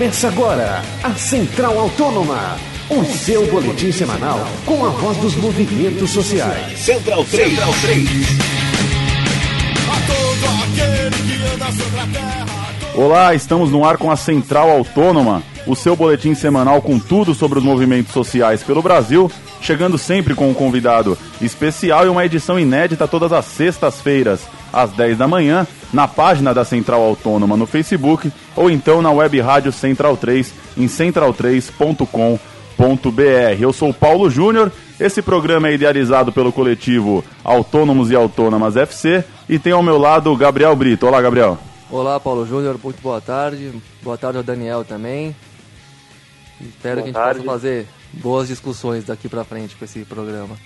Começa agora a Central Autônoma, o seu boletim semanal com a voz dos movimentos sociais. Central 3. Central 3. Olá, estamos no ar com a Central Autônoma, o seu boletim semanal com tudo sobre os movimentos sociais pelo Brasil, chegando sempre com um convidado especial e uma edição inédita todas as sextas-feiras, às 10 da manhã, na página da Central Autônoma no Facebook ou então na web rádio Central 3 em central3.com.br. Eu sou Paulo Júnior, esse programa é idealizado pelo coletivo Autônomos e Autônomas FC e tem ao meu lado o Gabriel Brito. Olá, Gabriel. Olá, Paulo Júnior, muito boa tarde. Boa tarde ao Daniel também. Espero boa que a gente tarde. possa fazer boas discussões daqui para frente com esse programa.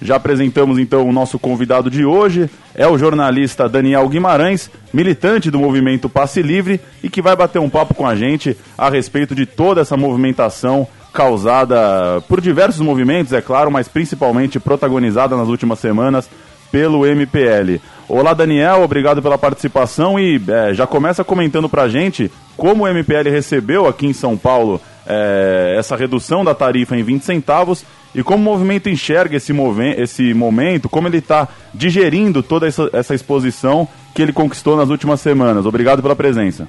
Já apresentamos então o nosso convidado de hoje, é o jornalista Daniel Guimarães, militante do movimento Passe Livre e que vai bater um papo com a gente a respeito de toda essa movimentação causada por diversos movimentos, é claro, mas principalmente protagonizada nas últimas semanas pelo MPL. Olá Daniel, obrigado pela participação e é, já começa comentando pra gente como o MPL recebeu aqui em São Paulo é, essa redução da tarifa em 20 centavos e como o movimento enxerga esse, esse momento, como ele está digerindo toda essa, essa exposição que ele conquistou nas últimas semanas. Obrigado pela presença.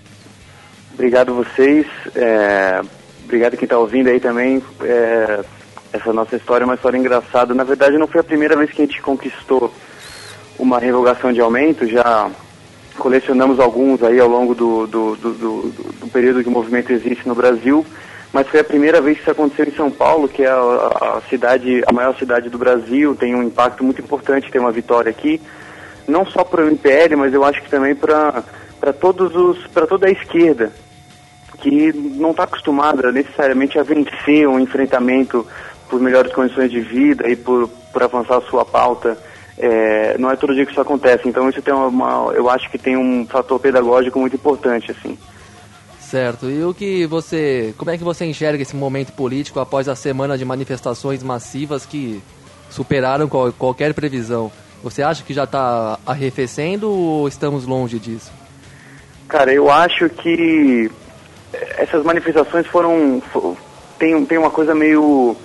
Obrigado vocês, é, obrigado quem está ouvindo aí também. É, essa nossa história é uma história engraçada. Na verdade, não foi a primeira vez que a gente conquistou uma revogação de aumento, já colecionamos alguns aí ao longo do, do, do, do, do período que o movimento existe no Brasil mas foi a primeira vez que isso aconteceu em São Paulo, que é a, a cidade, a maior cidade do Brasil, tem um impacto muito importante ter uma vitória aqui, não só para o MPL, mas eu acho que também para para todos os para toda a esquerda que não está acostumada necessariamente a vencer um enfrentamento por melhores condições de vida e por, por avançar a sua pauta. É, não é todo dia que isso acontece, então isso tem uma, eu acho que tem um fator pedagógico muito importante assim. Certo. E o que você, como é que você enxerga esse momento político após a semana de manifestações massivas que superaram qual, qualquer previsão? Você acha que já está arrefecendo ou estamos longe disso? Cara, eu acho que essas manifestações foram tem, tem uma coisa meio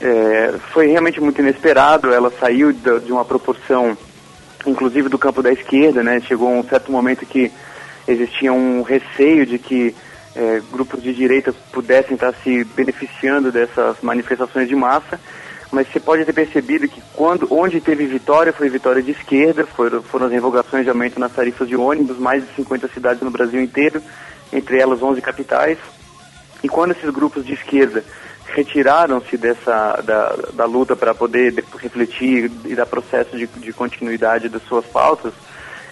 é, foi realmente muito inesperado. Ela saiu de, uma proporção, inclusive do campo da esquerda, né? Chegou um certo momento que existia um receio de que é, grupos de direita pudessem estar se beneficiando dessas manifestações de massa, mas você pode ter percebido que quando, onde teve vitória, foi vitória de esquerda, foram, foram as revogações de aumento nas tarifas de ônibus, mais de 50 cidades no Brasil inteiro, entre elas 11 capitais, e quando esses grupos de esquerda retiraram-se dessa da, da luta para poder refletir e dar processo de, de continuidade das suas pautas,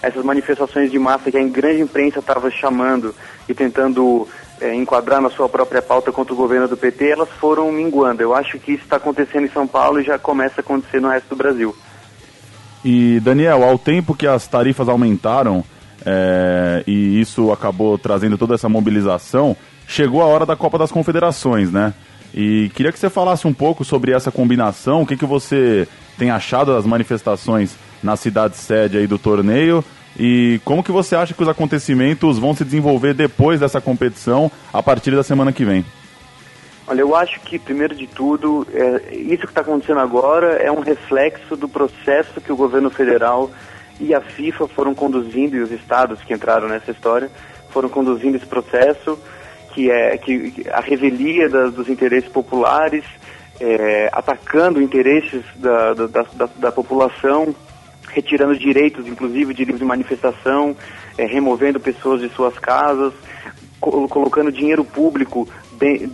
essas manifestações de massa que a grande imprensa estava chamando e tentando é, enquadrar na sua própria pauta contra o governo do PT, elas foram minguando. Eu acho que isso está acontecendo em São Paulo e já começa a acontecer no resto do Brasil. E, Daniel, ao tempo que as tarifas aumentaram é, e isso acabou trazendo toda essa mobilização, chegou a hora da Copa das Confederações, né? E queria que você falasse um pouco sobre essa combinação, o que, que você tem achado das manifestações na cidade sede aí do torneio e como que você acha que os acontecimentos vão se desenvolver depois dessa competição a partir da semana que vem? Olha, eu acho que, primeiro de tudo, é, isso que está acontecendo agora é um reflexo do processo que o governo federal e a FIFA foram conduzindo, e os estados que entraram nessa história foram conduzindo esse processo, que é que a revelia da, dos interesses populares, é, atacando interesses da, da, da, da população retirando direitos, inclusive de livre manifestação, é, removendo pessoas de suas casas, co colocando dinheiro público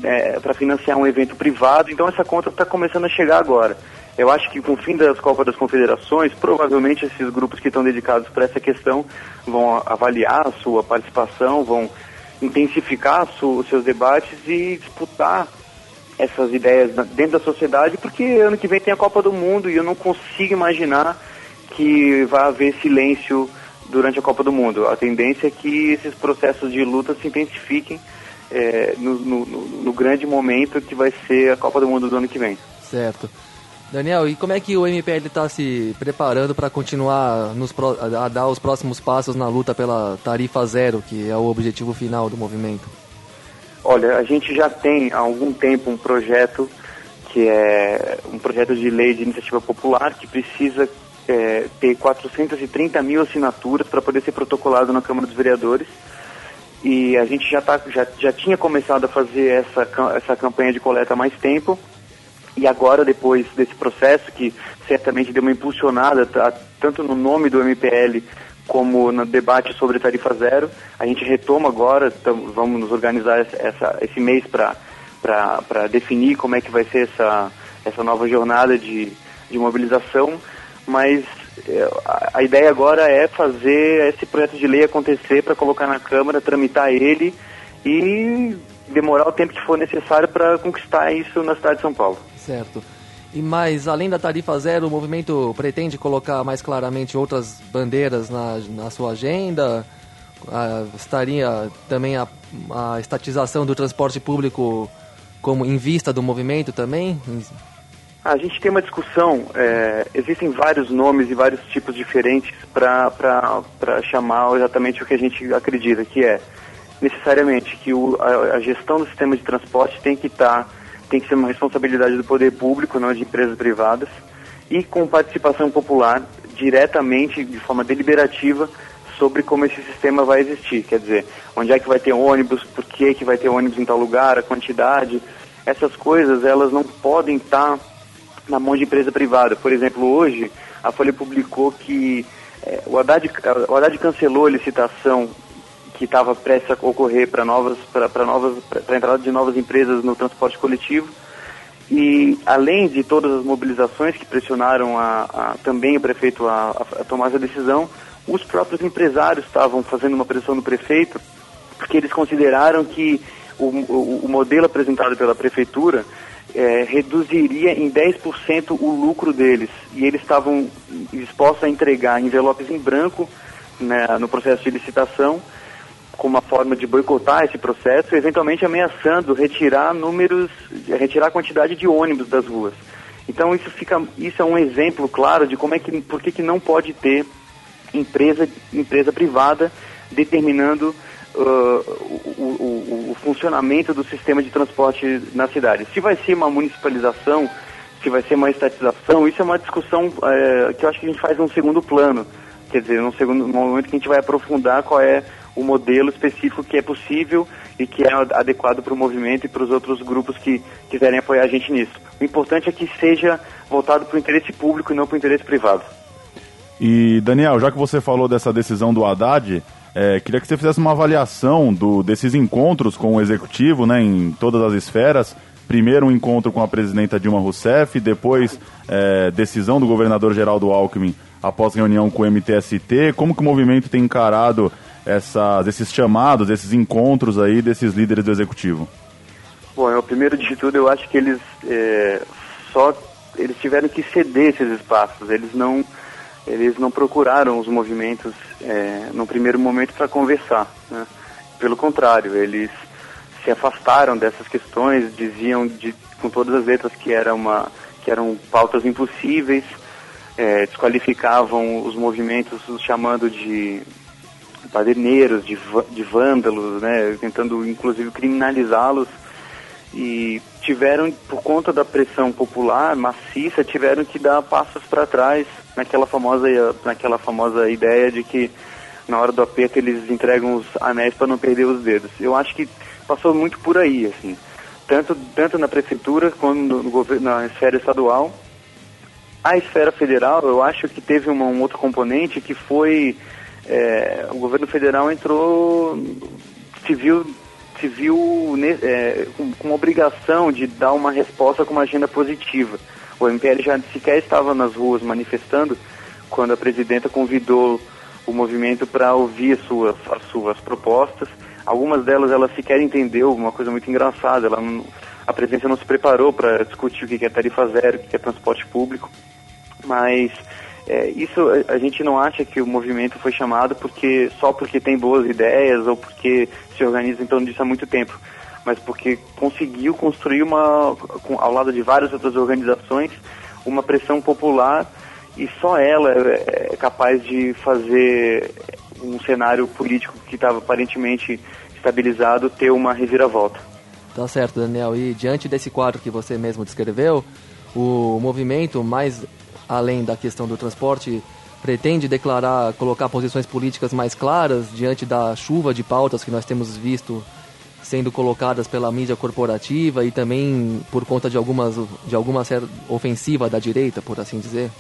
é, para financiar um evento privado. Então essa conta está começando a chegar agora. Eu acho que com o fim das Copas das Confederações, provavelmente esses grupos que estão dedicados para essa questão vão avaliar a sua participação, vão intensificar os seus debates e disputar essas ideias dentro da sociedade, porque ano que vem tem a Copa do Mundo e eu não consigo imaginar que vai haver silêncio durante a Copa do Mundo. A tendência é que esses processos de luta se intensifiquem é, no, no, no, grande momento que vai ser a Copa do Mundo do ano que vem. Certo. Daniel, e como é que o MPL está se preparando para continuar nos, a dar os próximos passos na luta pela tarifa zero, que é o objetivo final do movimento? Olha, a gente já tem há algum tempo um projeto que é um projeto de lei de iniciativa popular que precisa é, ter 430 mil assinaturas para poder ser protocolado na Câmara dos Vereadores. E a gente já, tá, já, já tinha começado a fazer essa, essa campanha de coleta há mais tempo. E agora, depois desse processo, que certamente deu uma impulsionada, tá, tanto no nome do MPL como no debate sobre tarifa zero, a gente retoma agora, tam, vamos nos organizar essa, esse mês para definir como é que vai ser essa, essa nova jornada de, de mobilização mas é, a ideia agora é fazer esse projeto de lei acontecer para colocar na Câmara, tramitar ele e demorar o tempo que for necessário para conquistar isso na cidade de São Paulo. Certo. E mais, além da tarifa zero, o movimento pretende colocar mais claramente outras bandeiras na, na sua agenda? Ah, estaria também a, a estatização do transporte público como em vista do movimento também? A gente tem uma discussão, é, existem vários nomes e vários tipos diferentes para chamar exatamente o que a gente acredita, que é necessariamente que o, a, a, gestão do sistema de transporte tem que estar, tá, tem que ser uma responsabilidade do poder público, não de empresas privadas, e com participação popular diretamente, de forma deliberativa, sobre como esse sistema vai existir. Quer dizer, onde é que vai ter ônibus, por que, que vai ter ônibus em tal lugar, a quantidade. Essas coisas, elas não podem estar tá na mão de empresa privada. Por exemplo, hoje a Folha publicou que é, o, Haddad, o Haddad cancelou a licitação que estava prestes a ocorrer para novas para novas para entrada de novas empresas no transporte coletivo e além de todas as mobilizações que pressionaram a, a também o prefeito a, a, tomar essa decisão os próprios empresários estavam fazendo uma pressão no prefeito porque eles consideraram que o, o, o modelo apresentado pela prefeitura é, reduziria em 10% o lucro deles. E eles estavam dispostos a entregar envelopes em branco né, no processo de licitação, como uma forma de boicotar esse processo, eventualmente ameaçando retirar números, retirar a quantidade de ônibus das ruas. Então isso fica, isso é um exemplo claro de como é que, por que, que não pode ter empresa, empresa privada determinando uh, o, o, o, funcionamento do sistema de transporte na cidade. Se vai ser uma municipalização, se vai ser uma estatização, isso é uma discussão uh, que eu acho que a gente faz num segundo plano. Quer dizer, num segundo momento que a gente vai aprofundar qual é o modelo específico que é possível e que é adequado para o movimento e para os outros grupos que quiserem apoiar a gente nisso. O importante é que seja voltado para o interesse público e não para o interesse privado. E Daniel, já que você falou dessa decisão do Haddad, é, queria que você fizesse uma avaliação do, desses encontros com o executivo, né, em todas as esferas. Primeiro um encontro com a presidenta Dilma Rousseff, depois é, decisão do governador Geraldo Alckmin após reunião com o MTST. Como que o movimento tem encarado essas, esses chamados, esses encontros aí desses líderes do executivo? Bom, eu, primeiro de tudo, eu acho que eles é, só eles tiveram que ceder esses espaços. Eles não eles não procuraram os movimentos é, no primeiro momento para conversar. Né? Pelo contrário, eles se afastaram dessas questões, diziam de, com todas as letras que, era uma, que eram pautas impossíveis, é, desqualificavam os movimentos os chamando de paderneiros, de, de vândalos, né? tentando inclusive criminalizá-los e tiveram, por conta da pressão popular maciça, tiveram que dar passos para trás naquela famosa, naquela famosa ideia de que na hora do aperto eles entregam os anéis para não perder os dedos. Eu acho que passou muito por aí, assim, tanto, tanto na prefeitura quanto no, no na esfera estadual. A esfera federal, eu acho que teve uma, um outro componente que foi é, o governo federal entrou, se viu viu é, com, com obrigação de dar uma resposta com uma agenda positiva. O MPL já sequer estava nas ruas manifestando quando a presidenta convidou o movimento para ouvir as suas, as suas propostas. Algumas delas ela sequer entendeu, uma coisa muito engraçada. Ela não, a presidência não se preparou para discutir o que é tarifa zero, o que é transporte público. Mas é, isso a, gente não acha que o movimento foi chamado porque só porque tem boas ideias ou porque se organiza em torno disso há muito tempo, mas porque conseguiu construir uma, com, ao lado de várias outras organizações, uma pressão popular e só ela é, é capaz de fazer um cenário político que estava aparentemente estabilizado ter uma reviravolta. Tá certo, Daniel. E diante desse quadro que você mesmo descreveu, o movimento, mais além da questão do transporte, pretende declarar, colocar posições políticas mais claras diante da chuva de pautas que nós temos visto sendo colocadas pela mídia corporativa e também por conta de algumas de alguma ofensiva da direita, por assim dizer?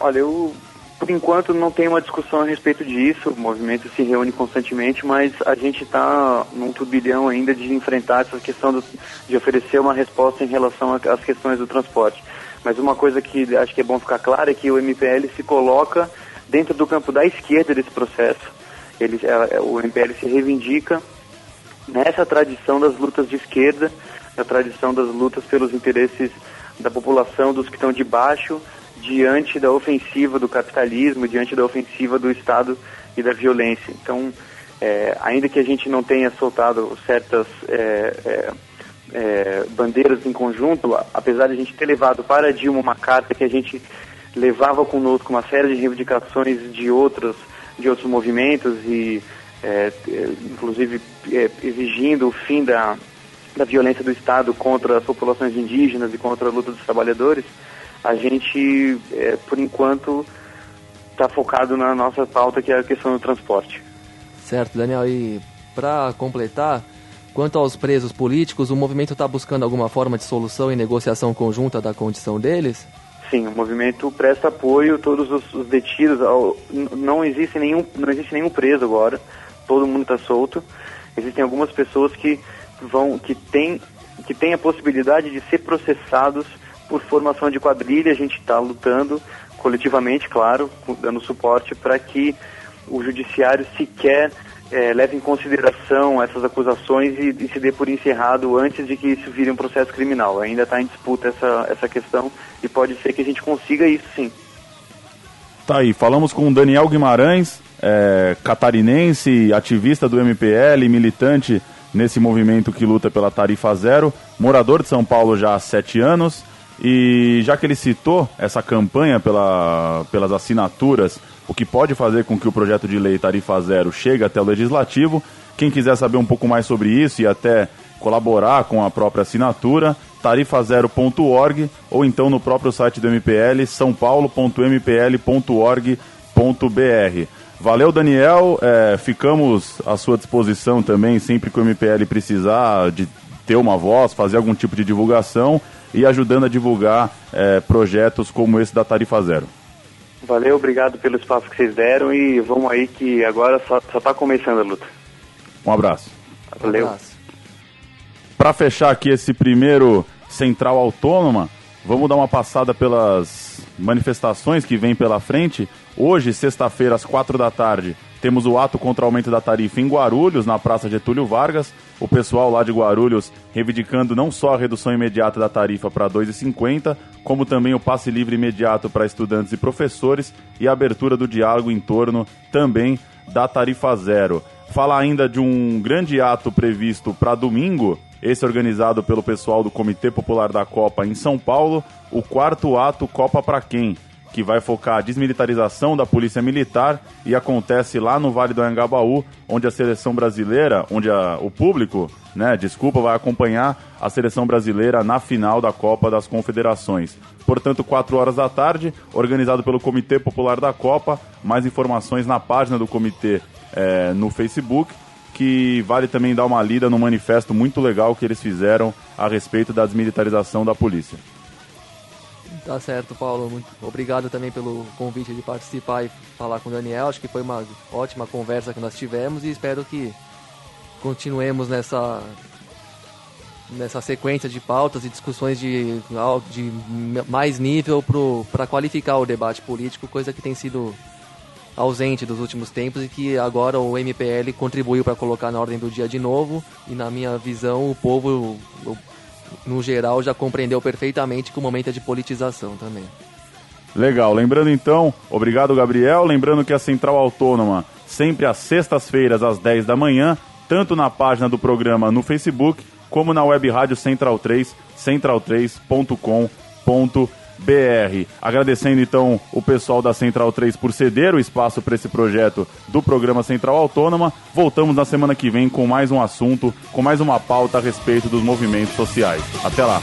Olha, eu por enquanto não tem uma discussão a respeito disso, o movimento se reúne constantemente, mas a gente está num turbilhão ainda de enfrentar essa questão do, de oferecer uma resposta em relação às questões do transporte. Mas uma coisa que acho que é bom ficar claro é que o MPL se coloca dentro do campo da esquerda desse processo. Ele, é, é o MPL se reivindica nessa tradição das lutas de esquerda, na tradição das lutas pelos interesses da população, dos que estão de baixo, diante da ofensiva do capitalismo, diante da ofensiva do Estado e da violência. Então, é, ainda que a gente não tenha soltado certas é, é, é bandeiras em conjunto, apesar de a gente ter levado para Dilma uma carta que a gente levava conosco uma série de reivindicações de outros, de outros movimentos e é, inclusive é, exigindo o fim da, da violência do Estado contra as populações indígenas e contra a luta dos trabalhadores, a gente, é, por enquanto, está focado na nossa pauta, que é a questão do transporte. Certo, Daniel. E para completar, quanto aos presos políticos, o movimento está buscando alguma forma de solução e negociação conjunta da condição deles? Sim, o movimento presta apoio a todos os, os detidos. Ao, não existe nenhum, não existe nenhum preso agora. Todo mundo está solto. Existem algumas pessoas que vão, que têm, que têm a possibilidade de ser processados por formação de quadrilha, a gente está lutando coletivamente, claro, dando suporte para que o judiciário sequer é, leve em consideração essas acusações e, e, se dê por encerrado antes de que isso vire um processo criminal. Ainda está em disputa essa, essa questão e pode ser que a gente consiga isso sim. Tá aí, falamos com Daniel Guimarães, é, catarinense, ativista do MPL, militante nesse movimento que luta pela tarifa zero, morador de São Paulo já há sete anos. E já que ele citou essa campanha pela, pelas assinaturas, o que pode fazer com que o projeto de lei Tarifa Zero chegue até o Legislativo, quem quiser saber um pouco mais sobre isso e até colaborar com a própria assinatura, tarifazero.org ou então no próprio site do MPL, sãopaulo.mpl.org.br. Valeu, Daniel. É, ficamos à sua disposição também, sempre que o MPL precisar de ter uma voz, fazer algum tipo de divulgação e ajudando a divulgar é, projetos como esse da Tarifa Zero. Valeu, obrigado pelo espaço que vocês deram e vamos aí que agora só está começando a luta. Um abraço. Valeu. Um Para fechar aqui esse primeiro Central Autônoma, vamos dar uma passada pelas manifestações que vem pela frente. Hoje, sexta-feira, às quatro da tarde, temos o ato contra o aumento da tarifa em Guarulhos, na Praça Getúlio Vargas. O pessoal lá de Guarulhos reivindicando não só a redução imediata da tarifa para 2,50, como também o passe livre imediato para estudantes e professores e a abertura do diálogo em torno também da tarifa zero. Fala ainda de um grande ato previsto para domingo, esse organizado pelo pessoal do Comitê Popular da Copa em São Paulo, o quarto ato Copa para quem? que vai focar a desmilitarização da Polícia Militar e acontece lá no Vale do Anhangabaú, onde a seleção brasileira, onde a, o público, né, desculpa, vai acompanhar a seleção brasileira na final da Copa das Confederações. Portanto, 4 horas da tarde, organizado pelo Comitê Popular da Copa. Mais informações na página do comitê é, no Facebook, que vale também dar uma lida no manifesto muito legal que eles fizeram a respeito da desmilitarização da polícia. Tá certo, Paulo. Muito obrigado também pelo convite de participar e falar com o Daniel. Acho que foi uma ótima conversa que nós tivemos e espero que continuemos nessa nessa sequência de pautas e discussões de, de mais nível para qualificar o debate político, coisa que tem sido ausente dos últimos tempos e que agora o MPL contribuiu para colocar na ordem do dia de novo. E na minha visão, o povo, no geral, já compreendeu perfeitamente que o momento é de politização também. Legal. Lembrando então, obrigado Gabriel. Lembrando que a Central Autônoma, sempre às sextas-feiras, às 10 da manhã, tanto na página do programa no Facebook, como na web rádio Central 3, central3.com.br. BR. Agradecendo então o pessoal da Central 3 por ceder o espaço para esse projeto do programa Central Autônoma. Voltamos na semana que vem com mais um assunto, com mais uma pauta a respeito dos movimentos sociais. Até lá.